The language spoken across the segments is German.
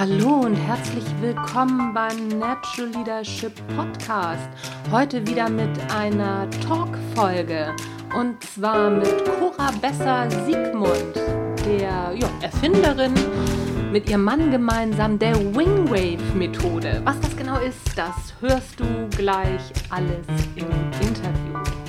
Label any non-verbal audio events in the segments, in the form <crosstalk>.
Hallo und herzlich willkommen beim Natural Leadership Podcast. Heute wieder mit einer Talk-Folge und zwar mit Cora Besser-Siegmund, der ja, Erfinderin mit ihrem Mann gemeinsam der Wingwave-Methode. Was das genau ist, das hörst du gleich alles im Interview.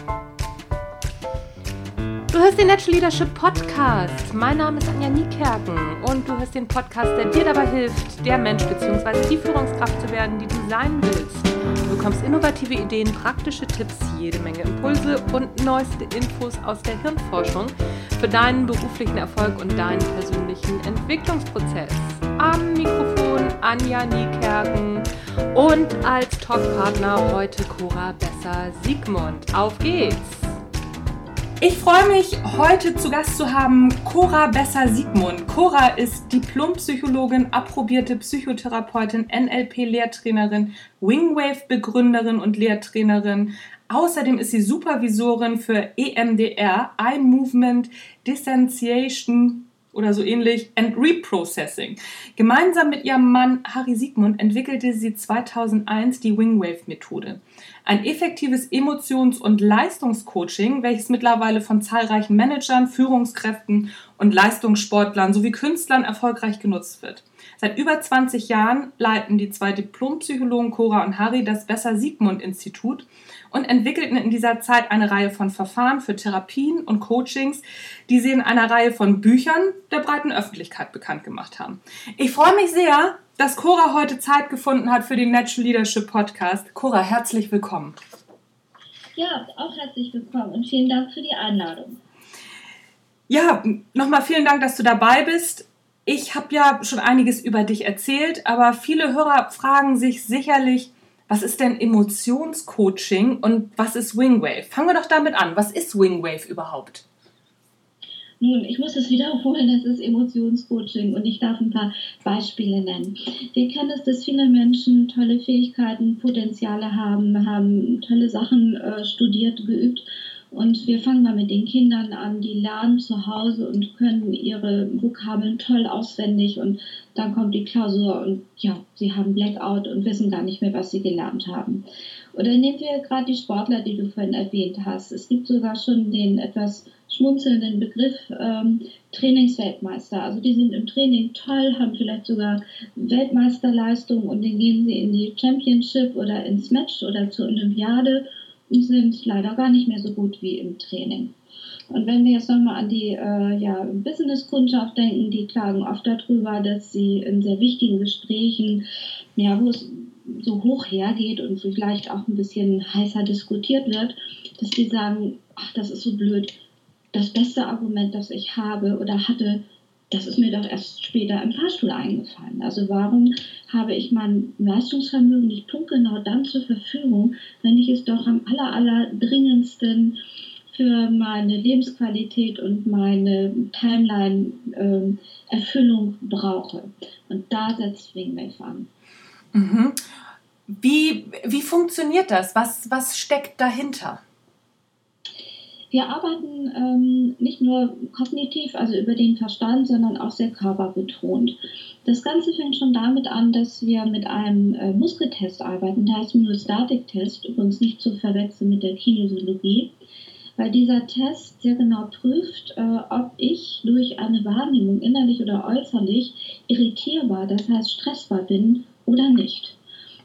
Du hörst den Natural Leadership Podcast. Mein Name ist Anja Niekerken und du hörst den Podcast, der dir dabei hilft, der Mensch bzw. die Führungskraft zu werden, die du sein willst. Du bekommst innovative Ideen, praktische Tipps, jede Menge Impulse und neueste Infos aus der Hirnforschung für deinen beruflichen Erfolg und deinen persönlichen Entwicklungsprozess. Am Mikrofon Anja Niekerken und als Talkpartner heute Cora Besser-Siegmund. Auf geht's! Ich freue mich, heute zu Gast zu haben Cora Besser-Siegmund. Cora ist Diplompsychologin, approbierte Psychotherapeutin, NLP-Lehrtrainerin, Wingwave-Begründerin und Lehrtrainerin. Außerdem ist sie Supervisorin für EMDR, Eye Movement Distanciation oder so ähnlich and Reprocessing. Gemeinsam mit ihrem Mann Harry Siegmund entwickelte sie 2001 die Wingwave-Methode. Ein effektives Emotions- und Leistungscoaching, welches mittlerweile von zahlreichen Managern, Führungskräften und Leistungssportlern sowie Künstlern erfolgreich genutzt wird. Seit über 20 Jahren leiten die zwei Diplompsychologen Cora und Harry das Besser Siegmund Institut und entwickelten in dieser Zeit eine Reihe von Verfahren für Therapien und Coachings, die sie in einer Reihe von Büchern der breiten Öffentlichkeit bekannt gemacht haben. Ich freue mich sehr, dass Cora heute Zeit gefunden hat für den Natural Leadership Podcast. Cora, herzlich willkommen. Ja, auch herzlich willkommen und vielen Dank für die Einladung. Ja, nochmal vielen Dank, dass du dabei bist. Ich habe ja schon einiges über dich erzählt, aber viele Hörer fragen sich sicherlich, was ist denn Emotionscoaching und was ist Wingwave? Fangen wir doch damit an. Was ist Wingwave überhaupt? Nun, ich muss es wiederholen, das ist Emotionscoaching und ich darf ein paar Beispiele nennen. Wir kennen es, dass viele Menschen tolle Fähigkeiten, Potenziale haben, haben tolle Sachen äh, studiert, geübt und wir fangen mal mit den Kindern an, die lernen zu Hause und können ihre Vokabeln toll auswendig und dann kommt die Klausur und ja, sie haben Blackout und wissen gar nicht mehr, was sie gelernt haben. Oder nehmen wir gerade die Sportler, die du vorhin erwähnt hast. Es gibt sogar schon den etwas schmunzelnden Begriff ähm, Trainingsweltmeister. Also die sind im Training toll, haben vielleicht sogar Weltmeisterleistung und dann gehen sie in die Championship oder ins Match oder zur Olympiade sind leider gar nicht mehr so gut wie im Training. Und wenn wir jetzt nochmal an die äh, ja, Business-Kundschaft denken, die klagen oft darüber, dass sie in sehr wichtigen Gesprächen, ja, wo es so hoch hergeht und vielleicht auch ein bisschen heißer diskutiert wird, dass die sagen, ach, das ist so blöd. Das beste Argument, das ich habe oder hatte, das ist mir doch erst später im Fahrstuhl eingefallen. Also warum habe ich mein Leistungsvermögen nicht punktgenau dann zur Verfügung, wenn ich es doch am aller, aller dringendsten für meine Lebensqualität und meine Timeline-Erfüllung ähm, brauche. Und da setzt Wingwave an. Mhm. Wie, wie funktioniert das? Was, was steckt dahinter? Wir arbeiten ähm, nicht nur kognitiv, also über den Verstand, sondern auch sehr körperbetont. Das Ganze fängt schon damit an, dass wir mit einem äh, Muskeltest arbeiten, der heißt Myostatic-Test, übrigens nicht zu verwechseln mit der Kinesiologie, weil dieser Test sehr genau prüft, äh, ob ich durch eine Wahrnehmung innerlich oder äußerlich irritierbar, das heißt stressbar bin oder nicht.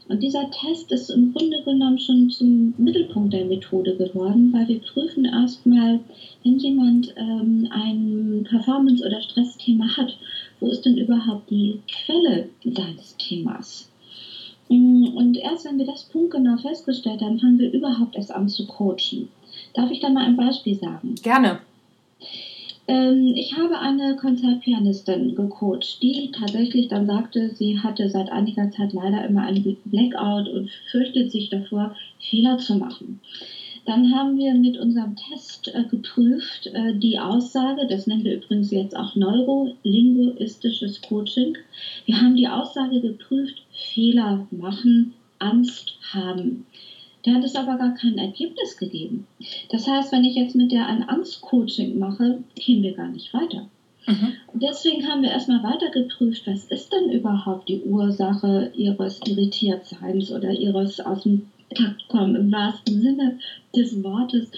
Und dieser Test ist im Grunde genommen schon zum Mittelpunkt der Methode geworden, weil wir prüfen erstmal, wenn jemand ähm, ein Performance- oder Stressthema hat, wo ist denn überhaupt die Quelle seines Themas? Mm, und erst wenn wir das punktgenau festgestellt haben, fangen wir überhaupt erst an zu coachen. Darf ich da mal ein Beispiel sagen? Gerne. Ähm, ich habe eine Konzertpianistin gecoacht, die tatsächlich dann sagte, sie hatte seit einiger Zeit leider immer einen Blackout und fürchtet sich davor, Fehler zu machen. Dann haben wir mit unserem Test äh, geprüft äh, die Aussage, das nennen wir übrigens jetzt auch neurolinguistisches Coaching. Wir haben die Aussage geprüft, Fehler machen, Angst haben. Der hat es aber gar kein Ergebnis gegeben. Das heißt, wenn ich jetzt mit der ein Angstcoaching mache, gehen wir gar nicht weiter. Mhm. Deswegen haben wir erstmal weiter geprüft, was ist denn überhaupt die Ursache ihres Irritiertseins oder ihres aus dem Takt kommen im wahrsten Sinne des Wortes.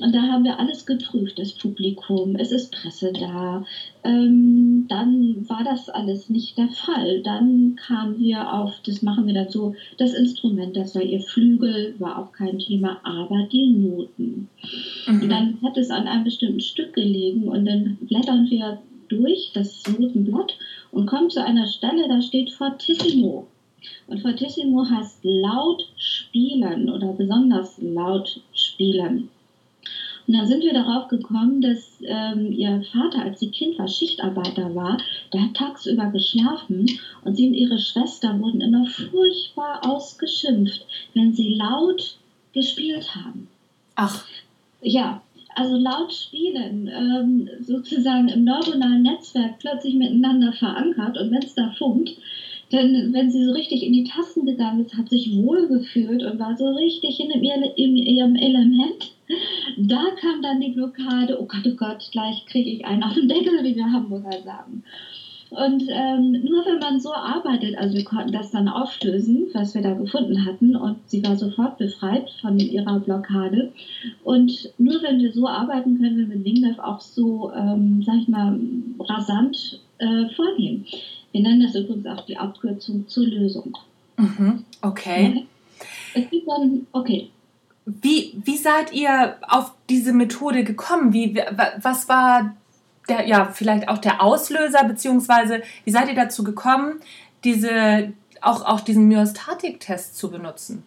Und da haben wir alles geprüft, das Publikum, es ist Presse da. Ähm, dann war das alles nicht der Fall. Dann kamen wir auf, das machen wir dann so, das Instrument, das war ihr Flügel, war auch kein Thema, aber die Noten. Mhm. Und dann hat es an einem bestimmten Stück gelegen und dann blättern wir durch das Notenblatt und kommen zu einer Stelle, da steht Fortissimo. Und Fortissimo heißt laut spielen oder besonders laut spielen. Und dann sind wir darauf gekommen, dass ähm, ihr Vater, als sie Kind war, Schichtarbeiter war, der hat tagsüber geschlafen und sie und ihre Schwester wurden immer furchtbar ausgeschimpft, wenn sie laut gespielt haben. Ach. Ja, also laut spielen, ähm, sozusagen im neuronalen Netzwerk plötzlich miteinander verankert und wenn es da funkt, denn wenn sie so richtig in die Tasten gegangen ist, hat sich wohlgefühlt und war so richtig in, in ihrem Element da kam dann die Blockade, oh Gott, oh Gott, gleich kriege ich einen auf den Deckel, wie wir Hamburger sagen. Und ähm, nur wenn man so arbeitet, also wir konnten das dann auflösen, was wir da gefunden hatten, und sie war sofort befreit von ihrer Blockade. Und nur wenn wir so arbeiten, können wir mit Winglev auch so, ähm, sag ich mal, rasant äh, vorgehen. Wir nennen das übrigens auch die Abkürzung zur Lösung. Mhm, okay. Es gibt dann, okay, wie, wie seid ihr auf diese Methode gekommen? Wie, was war der, ja, vielleicht auch der Auslöser, beziehungsweise wie seid ihr dazu gekommen, diese, auch, auch diesen Myostatik-Test zu benutzen?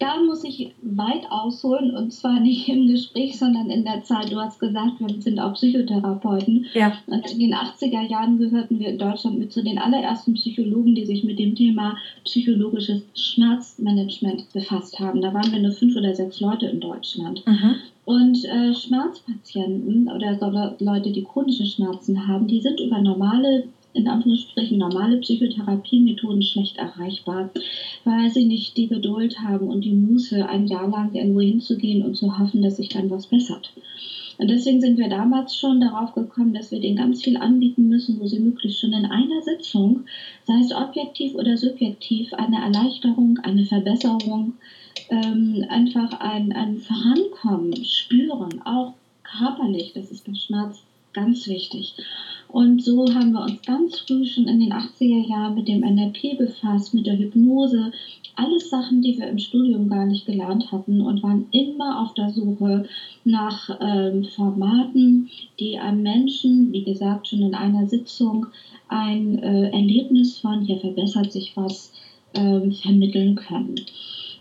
Da muss ich weit ausholen und zwar nicht im Gespräch, sondern in der Zeit. Du hast gesagt, wir sind auch Psychotherapeuten. Ja. Und in den 80er Jahren gehörten wir in Deutschland mit zu den allerersten Psychologen, die sich mit dem Thema psychologisches Schmerzmanagement befasst haben. Da waren wir nur fünf oder sechs Leute in Deutschland. Mhm. Und äh, Schmerzpatienten oder Leute, die chronische Schmerzen haben, die sind über normale in Anführungsstrichen normale Psychotherapiemethoden schlecht erreichbar, weil sie nicht die Geduld haben und die Muße, ein Jahr lang irgendwo hinzugehen und zu hoffen, dass sich dann was bessert. Und deswegen sind wir damals schon darauf gekommen, dass wir denen ganz viel anbieten müssen, wo sie möglichst schon in einer Sitzung, sei es objektiv oder subjektiv, eine Erleichterung, eine Verbesserung, ähm, einfach ein, ein Vorankommen spüren, auch körperlich, das ist beim Schmerz ganz wichtig. Und so haben wir uns ganz früh schon in den 80er Jahren mit dem NLP befasst, mit der Hypnose. Alles Sachen, die wir im Studium gar nicht gelernt hatten und waren immer auf der Suche nach ähm, Formaten, die einem Menschen, wie gesagt, schon in einer Sitzung ein äh, Erlebnis von, hier verbessert sich was, ähm, vermitteln können.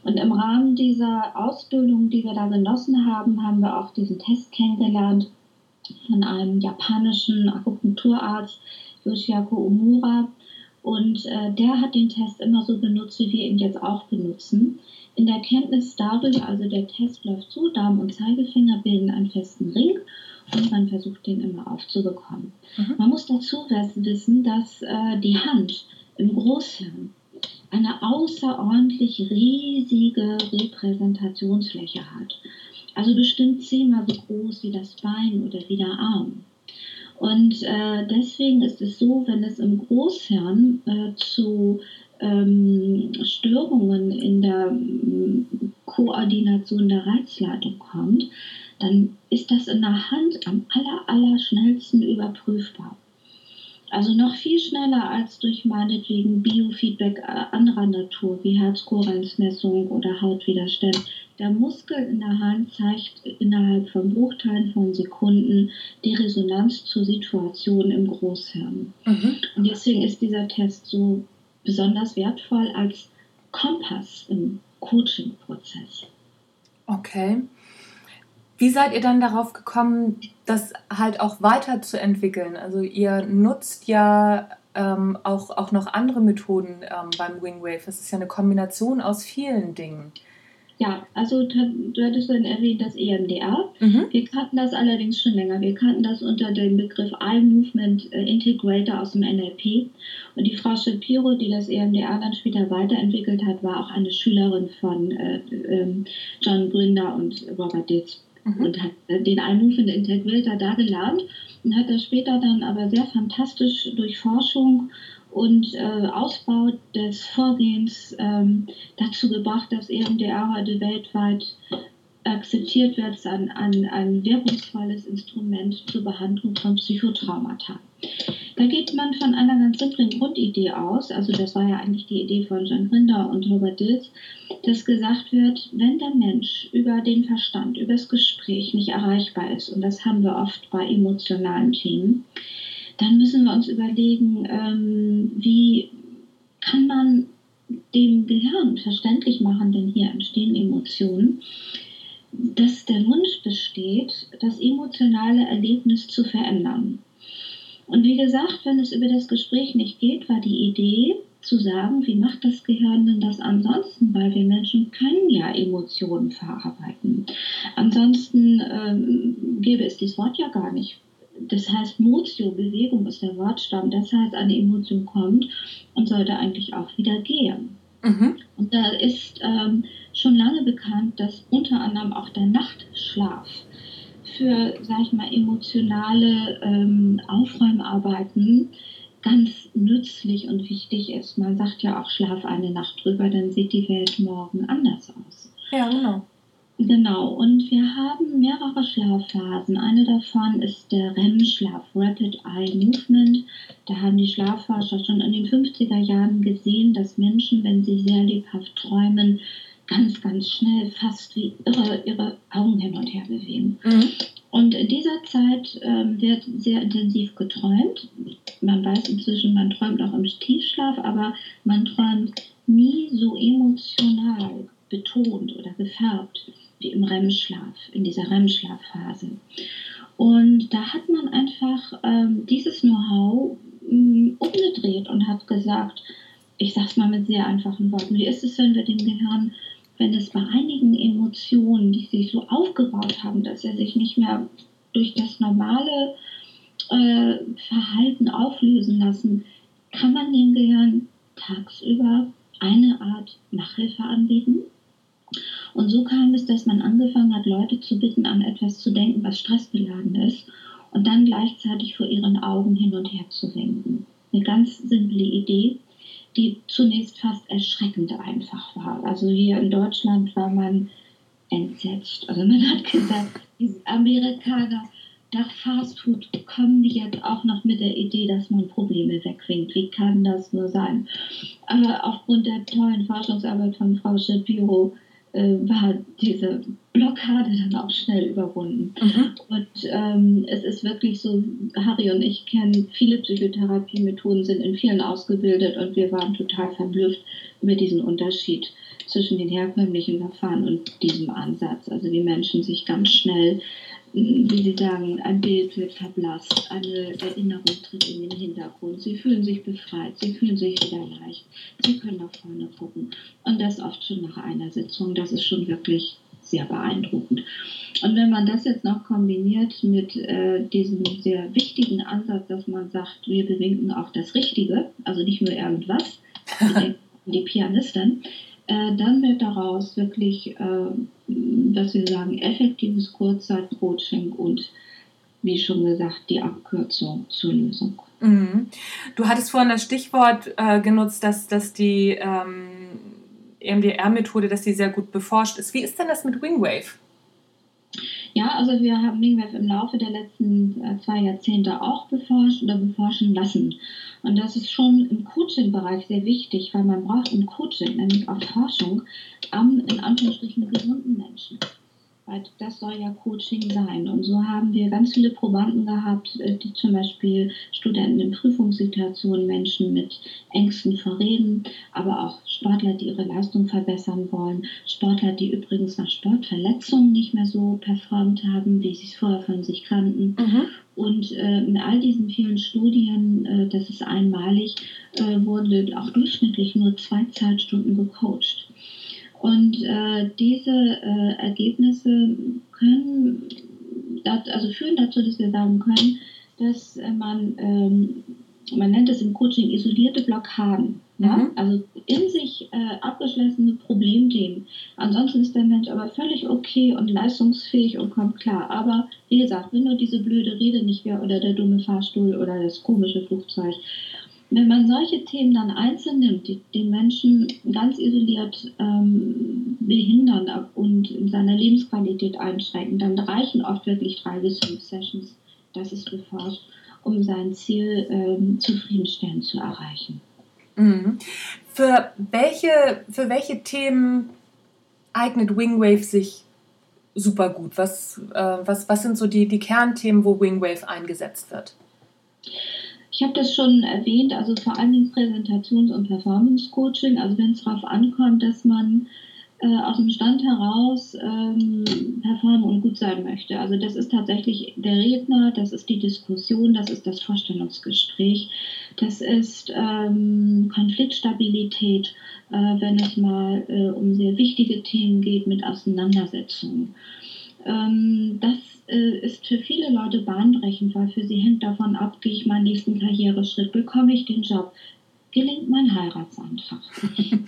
Und im Rahmen dieser Ausbildung, die wir da genossen haben, haben wir auch diesen Test kennengelernt von einem japanischen Akupunkturarzt, Yoshiako Omura. Und äh, der hat den Test immer so benutzt, wie wir ihn jetzt auch benutzen. In der Kenntnis darüber, also der Test läuft zu, Daumen und Zeigefinger bilden einen festen Ring und man versucht den immer aufzubekommen. Mhm. Man muss dazu wissen, dass äh, die Hand im Großhirn eine außerordentlich riesige Repräsentationsfläche hat. Also bestimmt zehnmal so groß wie das Bein oder wie der Arm. Und äh, deswegen ist es so, wenn es im Großhirn äh, zu ähm, Störungen in der ähm, Koordination der Reizleitung kommt, dann ist das in der Hand am aller, aller schnellsten überprüfbar. Also noch viel schneller als durch meinetwegen Biofeedback äh, anderer Natur, wie Herzkohärenzmessung oder Hautwiderstand. Der Muskel in der Hand zeigt innerhalb von Bruchteilen von Sekunden die Resonanz zur Situation im Großhirn. Mhm. Und deswegen ist dieser Test so besonders wertvoll als Kompass im Coaching-Prozess. Okay. Wie seid ihr dann darauf gekommen, das halt auch weiterzuentwickeln? Also ihr nutzt ja ähm, auch, auch noch andere Methoden ähm, beim Wingwave. Es ist ja eine Kombination aus vielen Dingen. Ja, also du hattest dann erwähnt das EMDR. Mhm. Wir kannten das allerdings schon länger. Wir kannten das unter dem Begriff Eye Movement äh, Integrator aus dem NLP. Und die Frau Shapiro, die das EMDR dann später weiterentwickelt hat, war auch eine Schülerin von äh, äh, John Grinder und Robert Ditz. Mhm. und hat äh, den Einmove Integrator da gelernt und hat das später dann aber sehr fantastisch durch Forschung und äh, Ausbau des Vorgehens ähm, dazu gebracht, dass EMDR heute weltweit akzeptiert wird als ein, ein, ein wirkungsvolles Instrument zur Behandlung von Psychotraumata. Da geht man von einer ganz simplen Grundidee aus, also das war ja eigentlich die Idee von John Grinder und Robert Dills, dass gesagt wird, wenn der Mensch über den Verstand, über das Gespräch nicht erreichbar ist, und das haben wir oft bei emotionalen Themen, dann müssen wir uns überlegen, ähm, wie kann man dem Gehirn verständlich machen, denn hier entstehen Emotionen, dass der Wunsch besteht, das emotionale Erlebnis zu verändern. Und wie gesagt, wenn es über das Gespräch nicht geht, war die Idee zu sagen, wie macht das Gehirn denn das ansonsten? Weil wir Menschen können ja Emotionen verarbeiten. Ansonsten ähm, gäbe es dieses Wort ja gar nicht. Das heißt, Motio, Bewegung ist der Wortstamm. Das heißt, eine Emotion kommt und sollte eigentlich auch wieder gehen. Mhm. Und da ist ähm, schon lange bekannt, dass unter anderem auch der Nachtschlaf für, sag ich mal, emotionale ähm, Aufräumarbeiten ganz nützlich und wichtig ist. Man sagt ja auch, schlaf eine Nacht drüber, dann sieht die Welt morgen anders aus. Ja, genau. Genau, und wir haben mehrere Schlafphasen. Eine davon ist der REM-Schlaf, Rapid Eye Movement. Da haben die Schlafforscher schon in den 50er Jahren gesehen, dass Menschen, wenn sie sehr lebhaft träumen, ganz, ganz schnell, fast wie irre, ihre Augen hin und her bewegen. Mhm. Und in dieser Zeit ähm, wird sehr intensiv geträumt. Man weiß inzwischen, man träumt auch im Tiefschlaf, aber man träumt nie so emotional betont oder gefärbt wie im REM-Schlaf, in dieser REM-Schlafphase. Und da hat man einfach ähm, dieses Know-how ähm, umgedreht und hat gesagt, ich sage es mal mit sehr einfachen Worten, wie ist es, wenn wir dem Gehirn wenn es bei einigen Emotionen, die sich so aufgebaut haben, dass er sich nicht mehr durch das normale äh, Verhalten auflösen lassen, kann man dem Gehirn tagsüber eine Art Nachhilfe anbieten. Und so kam es, dass man angefangen hat, Leute zu bitten, an etwas zu denken, was stressbeladen ist, und dann gleichzeitig vor ihren Augen hin und her zu winken. Eine ganz simple Idee, die zunächst fast erschreckend einfach war. Also hier in Deutschland war man entsetzt. Also man hat gesagt, die Amerikaner nach Fastfood kommen die jetzt auch noch mit der Idee, dass man Probleme wegwinkt. Wie kann das nur sein? Aber aufgrund der tollen Forschungsarbeit von Frau Shapiro äh, war diese Blockade dann auch schnell überwunden. Mhm. Und ähm, es ist wirklich so, Harry und ich kennen viele Psychotherapiemethoden, sind in vielen ausgebildet und wir waren total verblüfft über diesen Unterschied zwischen den herkömmlichen Verfahren und diesem Ansatz. Also die Menschen sich ganz schnell wie Sie sagen, ein Bild wird verblasst, eine Erinnerung tritt in den Hintergrund. Sie fühlen sich befreit, sie fühlen sich wieder leicht, sie können nach vorne gucken. Und das oft schon nach einer Sitzung. Das ist schon wirklich sehr beeindruckend. Und wenn man das jetzt noch kombiniert mit äh, diesem sehr wichtigen Ansatz, dass man sagt, wir bewinken auch das Richtige, also nicht nur irgendwas, <laughs> die Pianistin, äh, dann wird daraus wirklich, äh, dass wir sagen, effektives Kurzzeitcoaching und wie schon gesagt, die Abkürzung zur Lösung. Mhm. Du hattest vorhin das Stichwort äh, genutzt, dass, dass die ähm, EMDR-Methode, dass sie sehr gut beforscht ist. Wie ist denn das mit Wingwave? Ja, also wir haben Wingwave im Laufe der letzten äh, zwei Jahrzehnte auch beforscht oder beforschen lassen. Und das ist schon im Coaching-Bereich sehr wichtig, weil man braucht im Coaching, nämlich auch Forschung, am in Anführungsstrichen gesunden Menschen weil das soll ja Coaching sein. Und so haben wir ganz viele Probanden gehabt, äh, die zum Beispiel Studenten in Prüfungssituationen, Menschen mit Ängsten vor Reden, aber auch Sportler, die ihre Leistung verbessern wollen, Sportler, die übrigens nach Sportverletzungen nicht mehr so performt haben, wie sie es vorher von sich kannten. Mhm. Und äh, in all diesen vielen Studien, äh, das ist einmalig, äh, wurden auch durchschnittlich nur zwei Zeitstunden gecoacht. Und äh, diese äh, Ergebnisse können, also führen dazu, dass wir sagen können, dass man, ähm, man nennt es im Coaching isolierte Blockaden, Ja? Mhm. Also in sich äh, abgeschlossene Problemthemen. Ansonsten ist der Mensch aber völlig okay und leistungsfähig und kommt klar. Aber wie gesagt, wenn nur diese blöde Rede nicht wäre oder der dumme Fahrstuhl oder das komische Flugzeug. Wenn man solche Themen dann einzeln nimmt, die den Menschen ganz isoliert ähm, behindern und in seiner Lebensqualität einschränken, dann reichen oft wirklich drei bis fünf Sessions, das ist beforscht, um sein Ziel ähm, zufriedenstellend zu erreichen. Mhm. Für, welche, für welche Themen eignet Wingwave sich super gut? Was, äh, was, was sind so die, die Kernthemen, wo Wingwave eingesetzt wird? Ich habe das schon erwähnt, also vor allem Präsentations- und Performance-Coaching. Also wenn es darauf ankommt, dass man äh, aus dem Stand heraus ähm, performen und gut sein möchte. Also das ist tatsächlich der Redner, das ist die Diskussion, das ist das Vorstellungsgespräch, das ist ähm, Konfliktstabilität, äh, wenn es mal äh, um sehr wichtige Themen geht mit Auseinandersetzungen. Ähm, das äh, ist für viele Leute bahnbrechend, weil für sie hängt davon ab, gehe ich meinen nächsten Karriereschritt, bekomme ich den Job, gelingt mein Heiratsantrag.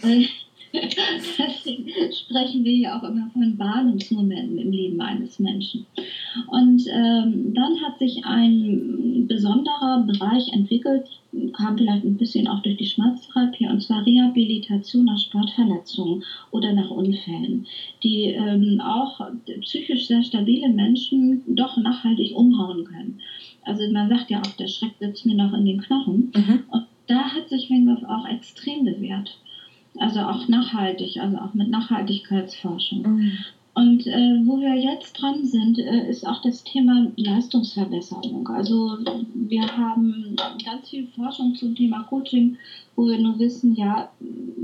<laughs> Deswegen <laughs> sprechen wir ja auch immer von Bahnungsmomenten im Leben eines Menschen. Und ähm, dann hat sich ein besonderer Bereich entwickelt, kam vielleicht ein bisschen auch durch die Schmerztherapie, und zwar Rehabilitation nach Sportverletzungen oder nach Unfällen, die ähm, auch psychisch sehr stabile Menschen doch nachhaltig umhauen können. Also man sagt ja auch, der Schreck sitzt mir noch in den Knochen. Mhm. Und da hat sich Wenghoff auch extrem bewährt. Also auch nachhaltig, also auch mit Nachhaltigkeitsforschung. Mhm. Und äh, wo wir jetzt dran sind, äh, ist auch das Thema Leistungsverbesserung. Also wir haben ganz viel Forschung zum Thema Coaching, wo wir nur wissen, ja,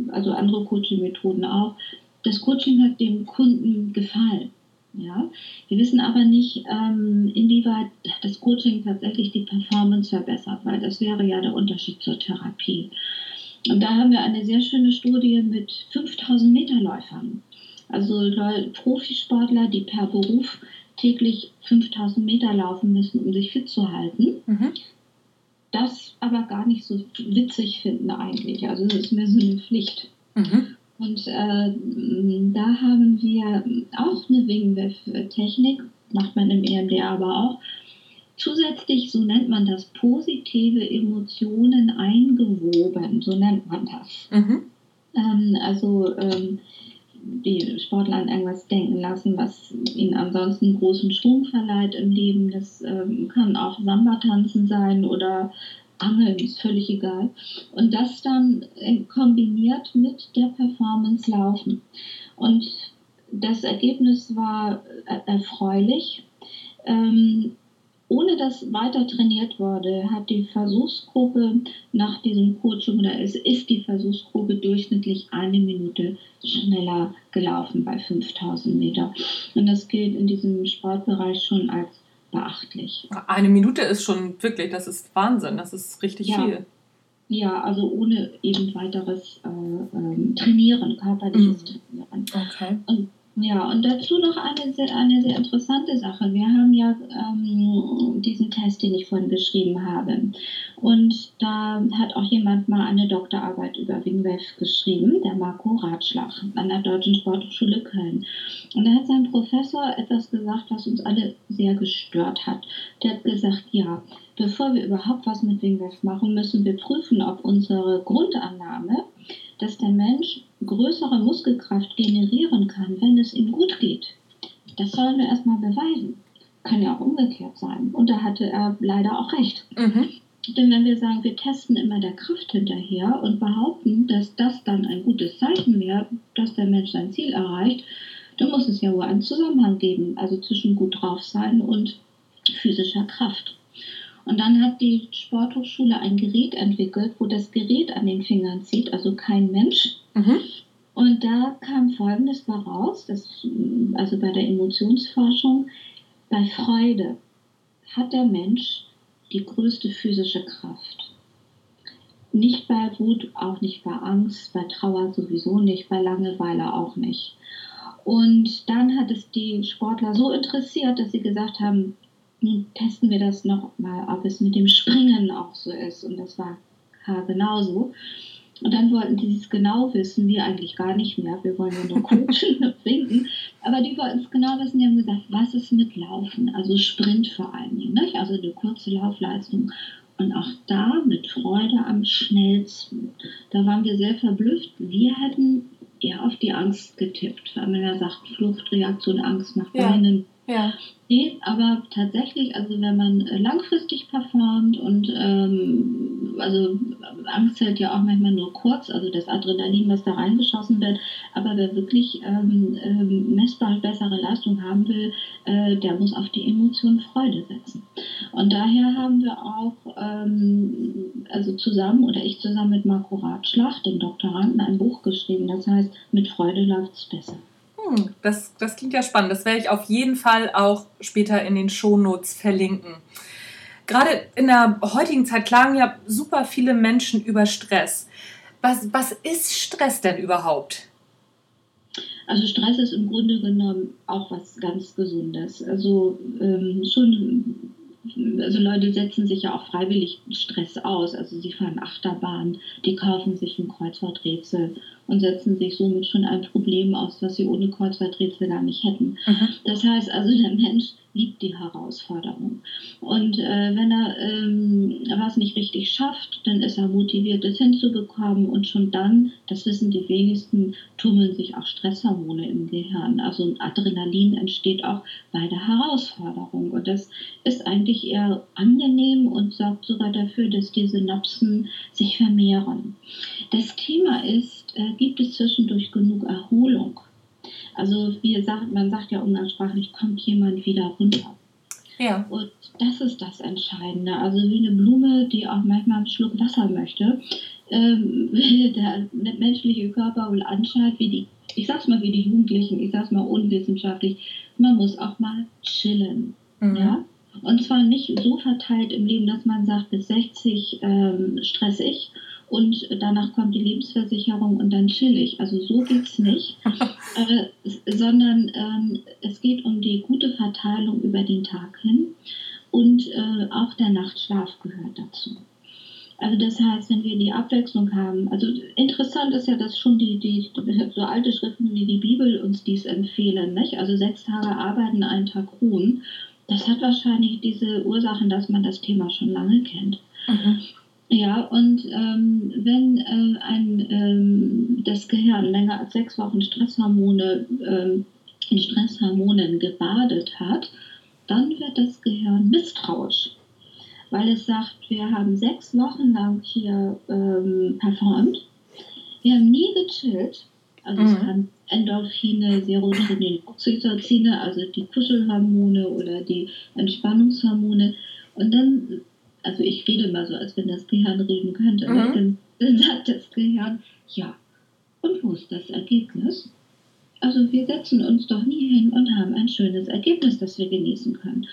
also andere Coaching-Methoden auch, das Coaching hat dem Kunden gefallen. Ja, wir wissen aber nicht, ähm, inwieweit das Coaching tatsächlich die Performance verbessert, weil das wäre ja der Unterschied zur Therapie. Und da haben wir eine sehr schöne Studie mit 5000 Meterläufern. Also Profisportler, die per Beruf täglich 5000 Meter laufen müssen, um sich fit zu halten. Mhm. Das aber gar nicht so witzig finden eigentlich. Also es ist mehr so eine Pflicht. Mhm. Und äh, da haben wir auch eine Wingwave-Technik, macht man im EMDR aber auch, zusätzlich, so nennt man das, positive Emotionen eingewoben, so nennt man das. Mhm. Ähm, also ähm, die Sportler an irgendwas denken lassen, was ihnen ansonsten großen Schwung verleiht im Leben. Das ähm, kann auch Samba-Tanzen sein oder Angeln, ist völlig egal. Und das dann äh, kombiniert mit der Performance Laufen. Und das Ergebnis war äh, erfreulich. Ähm, ohne dass weiter trainiert wurde, hat die Versuchsgruppe nach diesem Coaching oder es ist die Versuchsgruppe durchschnittlich eine Minute schneller gelaufen bei 5000 Meter. Und das gilt in diesem Sportbereich schon als beachtlich. Eine Minute ist schon wirklich, das ist Wahnsinn, das ist richtig ja. viel. Ja, also ohne eben weiteres äh, ähm, Trainieren, körperliches mhm. Trainieren. Okay. Und ja, und dazu noch eine sehr, eine sehr interessante Sache. Wir haben ja ähm, diesen Test, den ich vorhin beschrieben habe. Und da hat auch jemand mal eine Doktorarbeit über Wingwave geschrieben, der Marco Ratschlag an der Deutschen Sporthochschule Köln. Und da hat sein Professor etwas gesagt, was uns alle sehr gestört hat. Der hat gesagt, ja, bevor wir überhaupt was mit Wingwave machen, müssen wir prüfen, ob unsere Grundannahme, dass der Mensch größere Muskelkraft generieren kann, wenn es ihm gut geht. Das sollen wir erstmal beweisen. Kann ja auch umgekehrt sein. Und da hatte er leider auch recht. Mhm. Denn wenn wir sagen, wir testen immer der Kraft hinterher und behaupten, dass das dann ein gutes Zeichen wäre, dass der Mensch sein Ziel erreicht, dann muss es ja wohl einen Zusammenhang geben, also zwischen gut drauf sein und physischer Kraft. Und dann hat die Sporthochschule ein Gerät entwickelt, wo das Gerät an den Fingern zieht, also kein Mensch. Mhm. Und da kam Folgendes heraus, dass, also bei der Emotionsforschung, bei Freude hat der Mensch die größte physische Kraft. Nicht bei Wut, auch nicht bei Angst, bei Trauer sowieso nicht, bei Langeweile auch nicht. Und dann hat es die Sportler so interessiert, dass sie gesagt haben, testen wir das noch mal, ob es mit dem Springen auch so ist. Und das war genauso. Und dann wollten sie es genau wissen, wir eigentlich gar nicht mehr. Wir wollen ja nur coachen und winken. Aber die wollten es genau wissen. Die haben gesagt, was ist mit Laufen? Also Sprint vor allen Dingen. Nicht? Also eine kurze Laufleistung. Und auch da mit Freude am schnellsten. Da waren wir sehr verblüfft. Wir hätten eher auf die Angst getippt. Weil man ja sagt, Fluchtreaktion, Angst macht ja. Ja. Nee, aber tatsächlich, also wenn man äh, langfristig performt und ähm, also Angst hält ja auch manchmal nur kurz, also das Adrenalin, was da reingeschossen wird, aber wer wirklich ähm, ähm, messbar bessere Leistung haben will, äh, der muss auf die Emotion Freude setzen. Und daher haben wir auch, ähm, also zusammen oder ich zusammen mit Marco Ratschlag, dem Doktoranden, ein Buch geschrieben, das heißt, mit Freude läuft es besser. Hm, das, das klingt ja spannend. Das werde ich auf jeden Fall auch später in den Shownotes verlinken. Gerade in der heutigen Zeit klagen ja super viele Menschen über Stress. Was, was ist Stress denn überhaupt? Also Stress ist im Grunde genommen auch was ganz Gesundes. Also ähm, schon, also Leute setzen sich ja auch freiwillig Stress aus. Also sie fahren Achterbahn, die kaufen sich ein Kreuzworträtsel und setzen sich somit schon ein Problem aus, was sie ohne Kreuzworträtsel gar nicht hätten. Mhm. Das heißt also, der Mensch liebt die Herausforderung. Und äh, wenn er ähm, was nicht richtig schafft, dann ist er motiviert, es hinzubekommen. Und schon dann, das wissen die wenigsten, tummeln sich auch Stresshormone im Gehirn. Also Adrenalin entsteht auch bei der Herausforderung. Und das ist eigentlich eher angenehm und sorgt sogar dafür, dass die Synapsen sich vermehren. Das Thema ist, äh, gibt es zwischendurch genug Erholung? Also wie sagt, man sagt ja umgangssprachlich, kommt jemand wieder runter. Ja. Und das ist das Entscheidende. Also wie eine Blume, die auch manchmal einen Schluck Wasser möchte, ähm, <laughs> der menschliche Körper wohl anscheinend wie die, ich sag's mal wie die Jugendlichen, ich sag's mal unwissenschaftlich, man muss auch mal chillen. Mhm. Ja? Und zwar nicht so verteilt im Leben, dass man sagt, bis 60 ähm, stressig und danach kommt die Lebensversicherung und dann chill ich. Also so geht es nicht, <laughs> äh, sondern ähm, es geht um die gute Verteilung über den Tag hin und äh, auch der Nachtschlaf gehört dazu. Also das heißt, wenn wir die Abwechslung haben, also interessant ist ja, dass schon die, die so alte Schriften wie die Bibel uns dies empfehlen, nicht? Also sechs Tage arbeiten, einen Tag ruhen. Das hat wahrscheinlich diese Ursachen, dass man das Thema schon lange kennt. Mhm. Ja, und ähm, wenn äh, ein, ähm, das Gehirn länger als sechs Wochen Stresshormone, ähm, in Stresshormonen gebadet hat, dann wird das Gehirn misstrauisch, weil es sagt, wir haben sechs Wochen lang hier ähm, performt, wir haben nie gechillt, also mhm. es kann Endorphine, Serotonin, Oxytocine, also die Kuschelhormone oder die Entspannungshormone. Und dann also ich rede mal so, als wenn das Gehirn reden könnte. Mhm. Dann, dann sagt das Gehirn, ja, und wo ist das Ergebnis? Also wir setzen uns doch nie hin und haben ein schönes Ergebnis, das wir genießen können.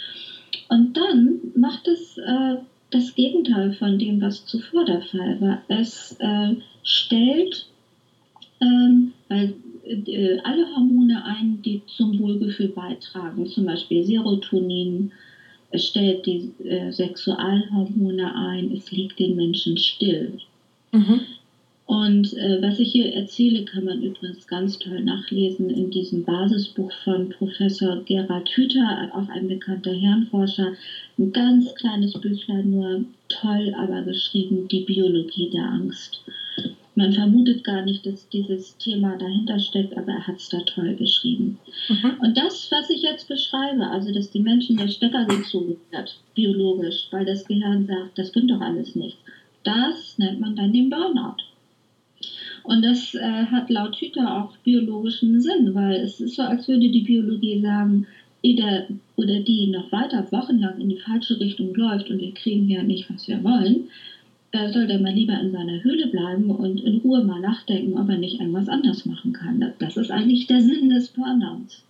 Und dann macht es äh, das Gegenteil von dem, was zuvor der Fall war. Es äh, stellt ähm, äh, alle Hormone ein, die zum Wohlgefühl beitragen, zum Beispiel Serotonin, stellt die äh, Sexualhormone ein, es liegt den Menschen still. Mhm. Und äh, was ich hier erzähle, kann man übrigens ganz toll nachlesen in diesem Basisbuch von Professor Gerhard Hüther, auch ein bekannter Hirnforscher. Ein ganz kleines Büchlein, nur toll, aber geschrieben, die Biologie der Angst. Man vermutet gar nicht, dass dieses Thema dahinter steckt, aber er hat es da toll beschrieben. Mhm. Und das, was ich jetzt beschreibe, also dass die Menschen der Stecker gezogen wird, biologisch, weil das Gehirn sagt, das bringt doch alles nichts, das nennt man dann den Burnout. Und das äh, hat laut Hüter auch biologischen Sinn, weil es ist so, als würde die Biologie sagen, der oder die noch weiter wochenlang in die falsche Richtung läuft und wir kriegen ja nicht, was wir wollen, da soll der mal lieber in seiner Höhle bleiben und in Ruhe mal nachdenken, ob er nicht irgendwas anders machen kann. Das ist eigentlich der Sinn des Burnouts.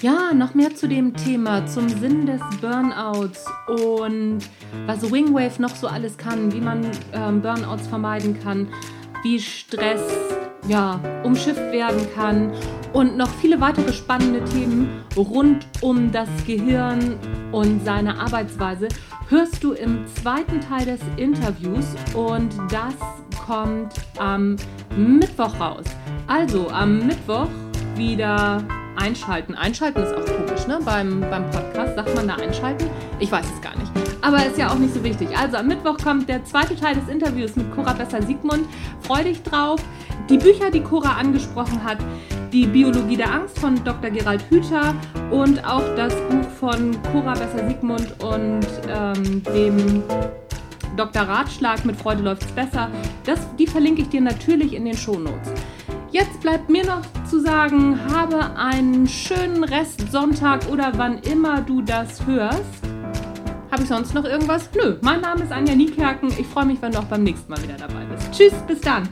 Ja, noch mehr zu dem Thema, zum Sinn des Burnouts und was Wingwave noch so alles kann, wie man ähm, Burnouts vermeiden kann, wie Stress ja, umschifft werden kann und noch viele weitere spannende Themen rund um das Gehirn und seine Arbeitsweise hörst du im zweiten Teil des Interviews und das kommt am Mittwoch raus. Also am Mittwoch wieder einschalten. Einschalten ist auch komisch, ne? Beim, beim Podcast sagt man da einschalten? Ich weiß es gar nicht. Aber ist ja auch nicht so wichtig. Also am Mittwoch kommt der zweite Teil des Interviews mit Cora Besser-Siegmund. Freu dich drauf. Die Bücher, die Cora angesprochen hat, die Biologie der Angst von Dr. Gerald Hüther und auch das Buch von Cora Besser-Siegmund und ähm, dem Dr. Ratschlag mit Freude läuft's besser. Das, die verlinke ich dir natürlich in den Shownotes. Jetzt bleibt mir noch zu sagen, habe einen schönen Rest Sonntag oder wann immer du das hörst. Habe ich sonst noch irgendwas? Nö, mein Name ist Anja Niekerken. Ich freue mich, wenn du auch beim nächsten Mal wieder dabei bist. Tschüss, bis dann.